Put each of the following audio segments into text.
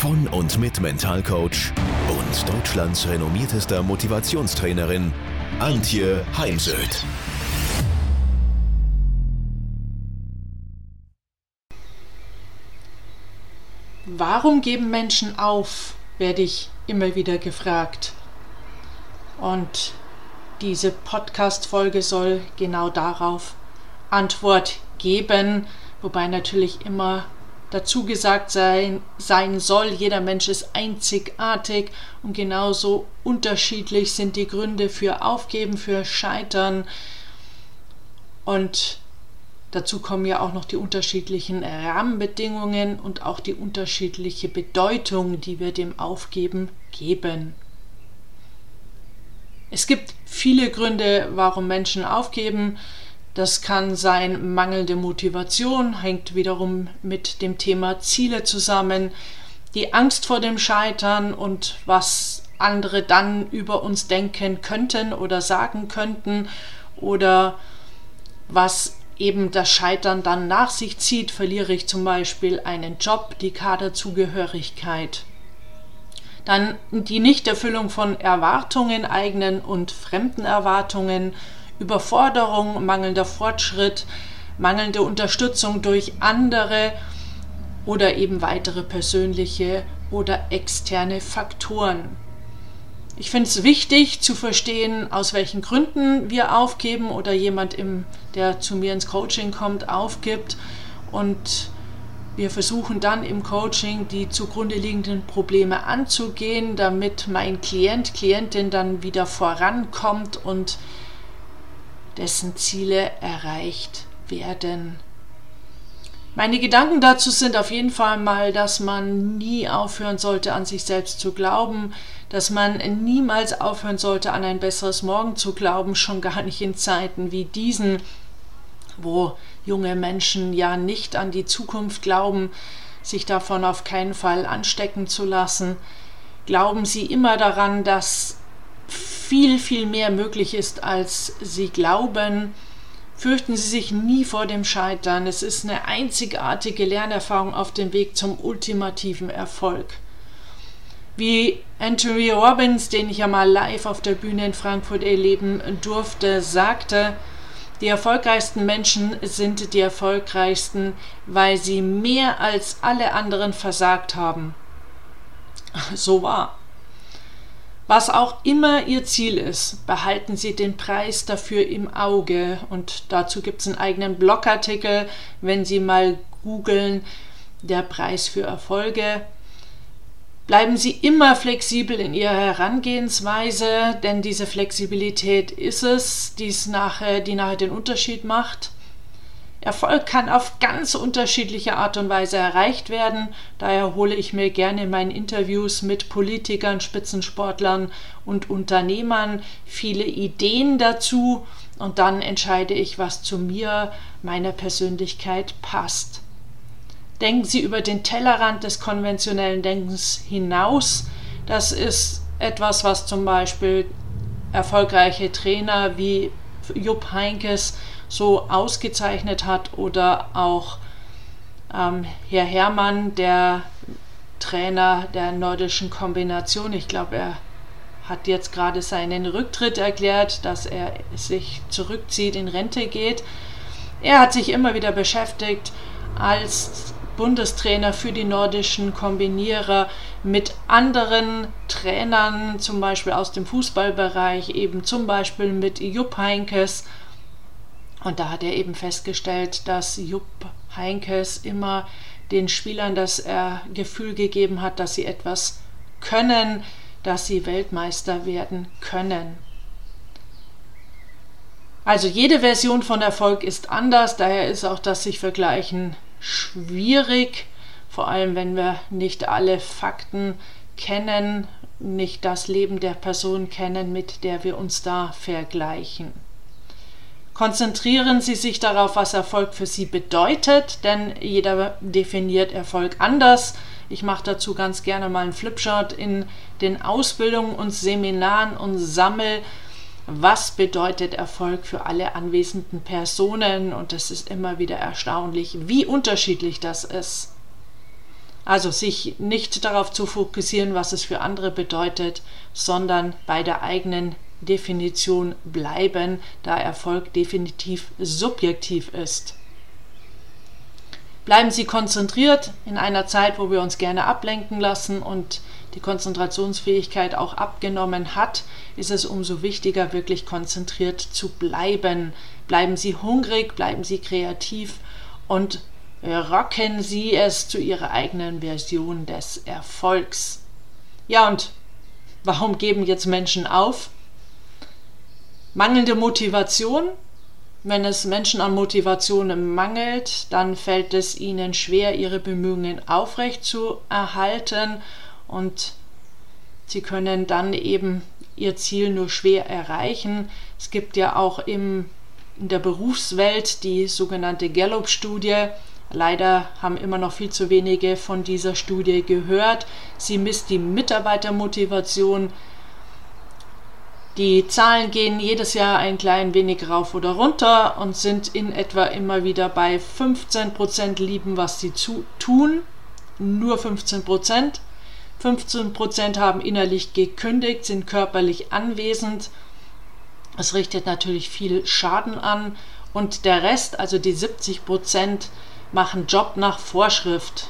von und mit Mentalcoach und Deutschlands renommiertester Motivationstrainerin Antje Heimsöth. Warum geben Menschen auf, werde ich immer wieder gefragt. Und diese Podcast-Folge soll genau darauf Antwort geben, wobei natürlich immer dazu gesagt sein, sein soll, jeder Mensch ist einzigartig und genauso unterschiedlich sind die Gründe für Aufgeben, für Scheitern und dazu kommen ja auch noch die unterschiedlichen Rahmenbedingungen und auch die unterschiedliche Bedeutung, die wir dem Aufgeben geben. Es gibt viele Gründe, warum Menschen aufgeben. Das kann sein mangelnde Motivation, hängt wiederum mit dem Thema Ziele zusammen, die Angst vor dem Scheitern und was andere dann über uns denken könnten oder sagen könnten oder was eben das Scheitern dann nach sich zieht, verliere ich zum Beispiel einen Job, die Kaderzugehörigkeit. Dann die Nichterfüllung von Erwartungen, eigenen und fremden Erwartungen, Überforderung, mangelnder Fortschritt, mangelnde Unterstützung durch andere oder eben weitere persönliche oder externe Faktoren. Ich finde es wichtig zu verstehen, aus welchen Gründen wir aufgeben oder jemand, im, der zu mir ins Coaching kommt, aufgibt. Und wir versuchen dann im Coaching die zugrunde liegenden Probleme anzugehen, damit mein Klient, Klientin dann wieder vorankommt und dessen Ziele erreicht werden. Meine Gedanken dazu sind auf jeden Fall mal, dass man nie aufhören sollte, an sich selbst zu glauben, dass man niemals aufhören sollte, an ein besseres Morgen zu glauben, schon gar nicht in Zeiten wie diesen, wo junge Menschen ja nicht an die Zukunft glauben, sich davon auf keinen Fall anstecken zu lassen. Glauben Sie immer daran, dass viel, viel mehr möglich ist, als sie glauben. Fürchten Sie sich nie vor dem Scheitern. Es ist eine einzigartige Lernerfahrung auf dem Weg zum ultimativen Erfolg. Wie Anthony Robbins, den ich ja mal live auf der Bühne in Frankfurt erleben durfte, sagte, die erfolgreichsten Menschen sind die erfolgreichsten, weil sie mehr als alle anderen versagt haben. So war. Was auch immer Ihr Ziel ist, behalten Sie den Preis dafür im Auge. Und dazu gibt es einen eigenen Blogartikel, wenn Sie mal googeln, der Preis für Erfolge. Bleiben Sie immer flexibel in Ihrer Herangehensweise, denn diese Flexibilität ist es, die's nachher, die nachher den Unterschied macht. Erfolg kann auf ganz unterschiedliche Art und Weise erreicht werden. Daher hole ich mir gerne in meinen Interviews mit Politikern, Spitzensportlern und Unternehmern viele Ideen dazu und dann entscheide ich, was zu mir, meiner Persönlichkeit passt. Denken Sie über den Tellerrand des konventionellen Denkens hinaus. Das ist etwas, was zum Beispiel erfolgreiche Trainer wie Jupp Heinkes so ausgezeichnet hat oder auch ähm, Herr Hermann, der Trainer der nordischen Kombination. Ich glaube, er hat jetzt gerade seinen Rücktritt erklärt, dass er sich zurückzieht, in Rente geht. Er hat sich immer wieder beschäftigt als Bundestrainer für die nordischen Kombinierer mit anderen Trainern, zum Beispiel aus dem Fußballbereich, eben zum Beispiel mit Jupp Heinkes und da hat er eben festgestellt, dass Jupp Heinkes immer den Spielern das äh, Gefühl gegeben hat, dass sie etwas können, dass sie Weltmeister werden können. Also jede Version von Erfolg ist anders, daher ist auch das sich vergleichen schwierig, vor allem wenn wir nicht alle Fakten kennen nicht das Leben der Person kennen, mit der wir uns da vergleichen. Konzentrieren Sie sich darauf, was Erfolg für Sie bedeutet, denn jeder definiert Erfolg anders. Ich mache dazu ganz gerne mal einen Flipchart in den Ausbildungen und Seminaren und sammle, was bedeutet Erfolg für alle anwesenden Personen. Und es ist immer wieder erstaunlich, wie unterschiedlich das ist. Also sich nicht darauf zu fokussieren, was es für andere bedeutet, sondern bei der eigenen Definition bleiben, da Erfolg definitiv subjektiv ist. Bleiben Sie konzentriert in einer Zeit, wo wir uns gerne ablenken lassen und die Konzentrationsfähigkeit auch abgenommen hat, ist es umso wichtiger, wirklich konzentriert zu bleiben. Bleiben Sie hungrig, bleiben Sie kreativ und rocken Sie es zu Ihrer eigenen Version des Erfolgs. Ja, und warum geben jetzt Menschen auf? Mangelnde Motivation. Wenn es Menschen an Motivation mangelt, dann fällt es ihnen schwer, ihre Bemühungen aufrecht zu erhalten und sie können dann eben ihr Ziel nur schwer erreichen. Es gibt ja auch im, in der Berufswelt die sogenannte Gallup-Studie, Leider haben immer noch viel zu wenige von dieser Studie gehört. Sie misst die Mitarbeitermotivation. Die Zahlen gehen jedes Jahr ein klein wenig rauf oder runter und sind in etwa immer wieder bei 15% lieben, was sie zu tun. Nur 15%. 15% haben innerlich gekündigt, sind körperlich anwesend. Es richtet natürlich viel Schaden an. Und der Rest, also die 70% machen Job nach Vorschrift.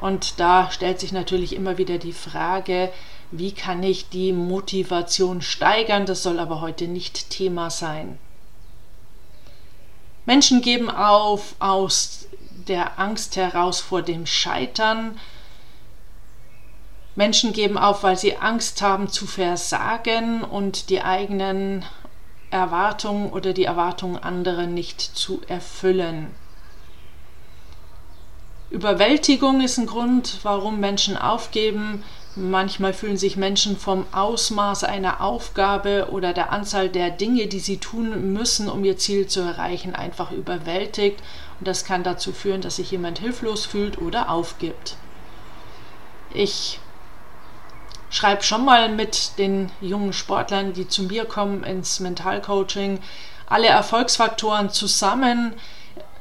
Und da stellt sich natürlich immer wieder die Frage, wie kann ich die Motivation steigern? Das soll aber heute nicht Thema sein. Menschen geben auf aus der Angst heraus vor dem Scheitern. Menschen geben auf, weil sie Angst haben zu versagen und die eigenen Erwartungen oder die Erwartungen anderer nicht zu erfüllen. Überwältigung ist ein Grund, warum Menschen aufgeben. Manchmal fühlen sich Menschen vom Ausmaß einer Aufgabe oder der Anzahl der Dinge, die sie tun müssen, um ihr Ziel zu erreichen, einfach überwältigt. Und das kann dazu führen, dass sich jemand hilflos fühlt oder aufgibt. Ich schreibe schon mal mit den jungen Sportlern, die zu mir kommen ins Mentalcoaching, alle Erfolgsfaktoren zusammen,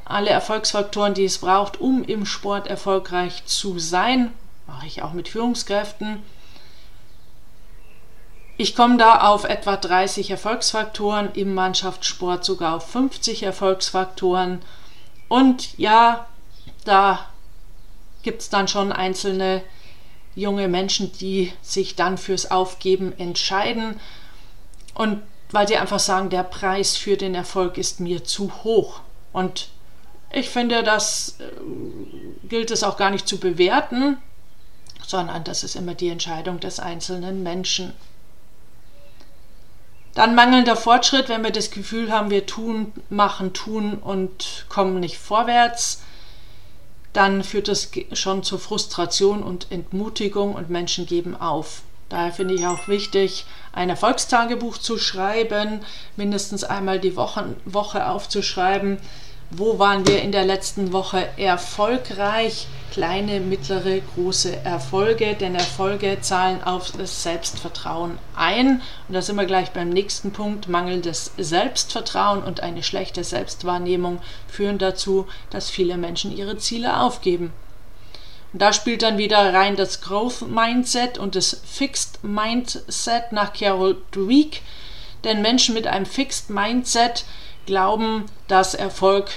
alle Erfolgsfaktoren, die es braucht, um im Sport erfolgreich zu sein. Mache ich auch mit Führungskräften. Ich komme da auf etwa 30 Erfolgsfaktoren, im Mannschaftssport sogar auf 50 Erfolgsfaktoren. Und ja, da gibt es dann schon einzelne junge Menschen, die sich dann fürs Aufgeben entscheiden. Und weil sie einfach sagen, der Preis für den Erfolg ist mir zu hoch. Und ich finde, das äh, gilt es auch gar nicht zu bewerten, sondern das ist immer die Entscheidung des einzelnen Menschen. Dann mangelnder Fortschritt, wenn wir das Gefühl haben, wir tun, machen, tun und kommen nicht vorwärts, dann führt das schon zur Frustration und Entmutigung und Menschen geben auf. Daher finde ich auch wichtig, ein Erfolgstagebuch zu schreiben, mindestens einmal die Woche, Woche aufzuschreiben, wo waren wir in der letzten Woche erfolgreich? Kleine, mittlere, große Erfolge, denn Erfolge zahlen auf das Selbstvertrauen ein. Und da sind wir gleich beim nächsten Punkt. Mangelndes Selbstvertrauen und eine schlechte Selbstwahrnehmung führen dazu, dass viele Menschen ihre Ziele aufgeben. Und da spielt dann wieder rein das Growth Mindset und das Fixed Mindset nach Carol Dweck. Denn Menschen mit einem Fixed Mindset glauben, dass Erfolg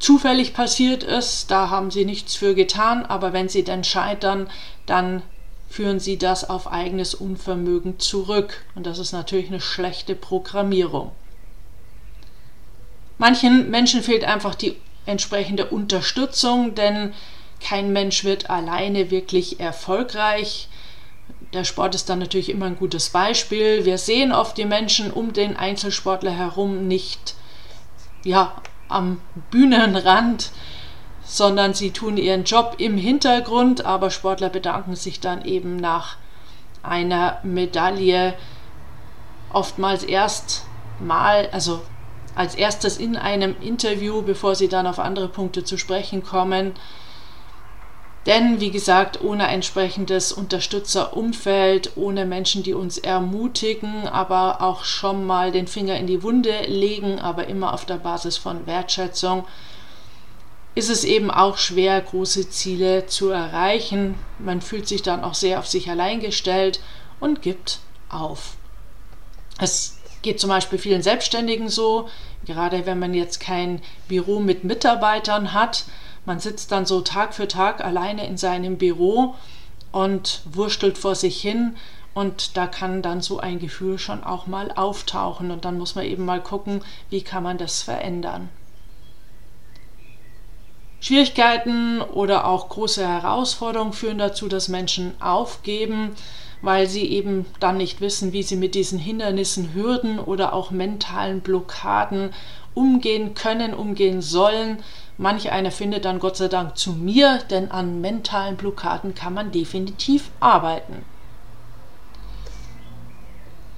zufällig passiert ist. Da haben sie nichts für getan, aber wenn sie dann scheitern, dann führen sie das auf eigenes Unvermögen zurück. Und das ist natürlich eine schlechte Programmierung. Manchen Menschen fehlt einfach die entsprechende Unterstützung, denn kein Mensch wird alleine wirklich erfolgreich. Der Sport ist dann natürlich immer ein gutes Beispiel. Wir sehen oft die Menschen um den Einzelsportler herum nicht ja, am Bühnenrand, sondern sie tun ihren Job im Hintergrund, aber Sportler bedanken sich dann eben nach einer Medaille oftmals erst mal, also als erstes in einem Interview, bevor sie dann auf andere Punkte zu sprechen kommen. Denn wie gesagt, ohne entsprechendes Unterstützerumfeld, ohne Menschen, die uns ermutigen, aber auch schon mal den Finger in die Wunde legen, aber immer auf der Basis von Wertschätzung, ist es eben auch schwer, große Ziele zu erreichen. Man fühlt sich dann auch sehr auf sich allein gestellt und gibt auf. Es geht zum Beispiel vielen Selbstständigen so, gerade wenn man jetzt kein Büro mit Mitarbeitern hat. Man sitzt dann so Tag für Tag alleine in seinem Büro und wurstelt vor sich hin und da kann dann so ein Gefühl schon auch mal auftauchen und dann muss man eben mal gucken, wie kann man das verändern. Schwierigkeiten oder auch große Herausforderungen führen dazu, dass Menschen aufgeben, weil sie eben dann nicht wissen, wie sie mit diesen Hindernissen, Hürden oder auch mentalen Blockaden umgehen können, umgehen sollen. Manch einer findet dann Gott sei Dank zu mir, denn an mentalen Blockaden kann man definitiv arbeiten.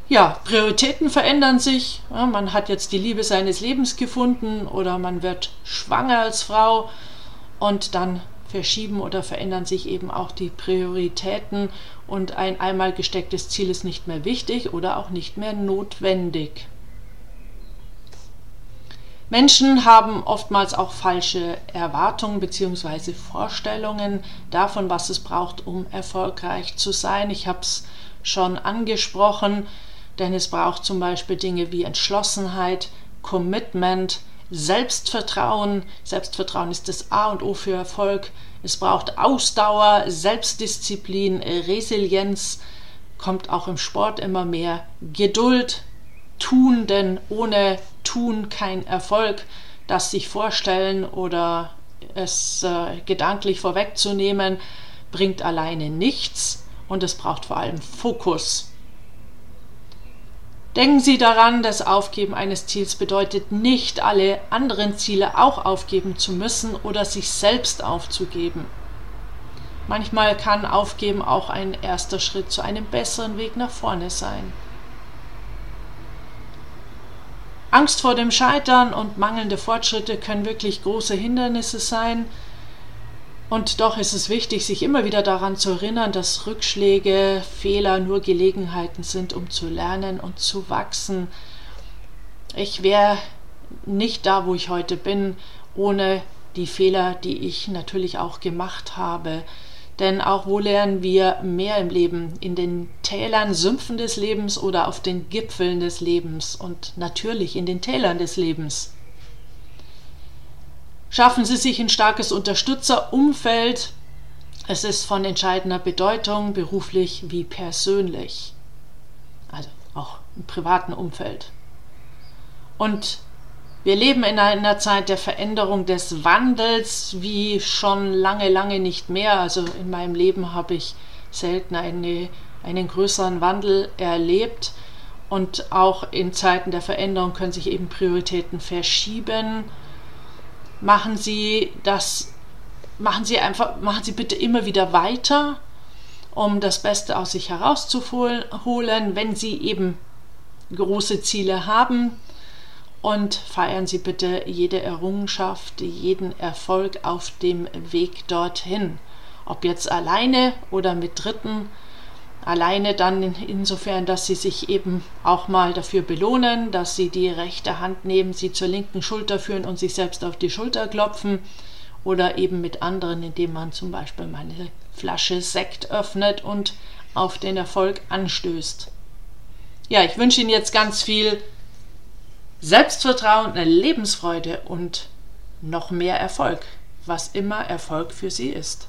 Ja, Prioritäten verändern sich. Ja, man hat jetzt die Liebe seines Lebens gefunden oder man wird schwanger als Frau und dann verschieben oder verändern sich eben auch die Prioritäten und ein einmal gestecktes Ziel ist nicht mehr wichtig oder auch nicht mehr notwendig. Menschen haben oftmals auch falsche Erwartungen bzw. Vorstellungen davon, was es braucht, um erfolgreich zu sein. Ich habe es schon angesprochen, denn es braucht zum Beispiel Dinge wie Entschlossenheit, Commitment, Selbstvertrauen. Selbstvertrauen ist das A und O für Erfolg. Es braucht Ausdauer, Selbstdisziplin, Resilienz, kommt auch im Sport immer mehr. Geduld, tun, denn ohne Tun kein Erfolg. Das sich vorstellen oder es äh, gedanklich vorwegzunehmen, bringt alleine nichts und es braucht vor allem Fokus. Denken Sie daran, das Aufgeben eines Ziels bedeutet nicht, alle anderen Ziele auch aufgeben zu müssen oder sich selbst aufzugeben. Manchmal kann Aufgeben auch ein erster Schritt zu einem besseren Weg nach vorne sein. Angst vor dem Scheitern und mangelnde Fortschritte können wirklich große Hindernisse sein, und doch ist es wichtig, sich immer wieder daran zu erinnern, dass Rückschläge, Fehler nur Gelegenheiten sind, um zu lernen und zu wachsen. Ich wäre nicht da, wo ich heute bin, ohne die Fehler, die ich natürlich auch gemacht habe. Denn auch wo lernen wir mehr im Leben? In den Tälern, Sümpfen des Lebens oder auf den Gipfeln des Lebens und natürlich in den Tälern des Lebens. Schaffen Sie sich ein starkes Unterstützerumfeld. Es ist von entscheidender Bedeutung, beruflich wie persönlich. Also auch im privaten Umfeld. Und wir leben in einer Zeit der Veränderung, des Wandels, wie schon lange, lange nicht mehr. Also in meinem Leben habe ich selten eine, einen größeren Wandel erlebt. Und auch in Zeiten der Veränderung können sich eben Prioritäten verschieben machen Sie das, machen Sie einfach, machen Sie bitte immer wieder weiter, um das Beste aus sich herauszuholen, wenn Sie eben große Ziele haben. Und feiern Sie bitte jede Errungenschaft, jeden Erfolg auf dem Weg dorthin. Ob jetzt alleine oder mit Dritten Alleine dann insofern, dass sie sich eben auch mal dafür belohnen, dass sie die rechte Hand nehmen, sie zur linken Schulter führen und sich selbst auf die Schulter klopfen. Oder eben mit anderen, indem man zum Beispiel mal eine Flasche Sekt öffnet und auf den Erfolg anstößt. Ja, ich wünsche Ihnen jetzt ganz viel Selbstvertrauen, Lebensfreude und noch mehr Erfolg, was immer Erfolg für Sie ist.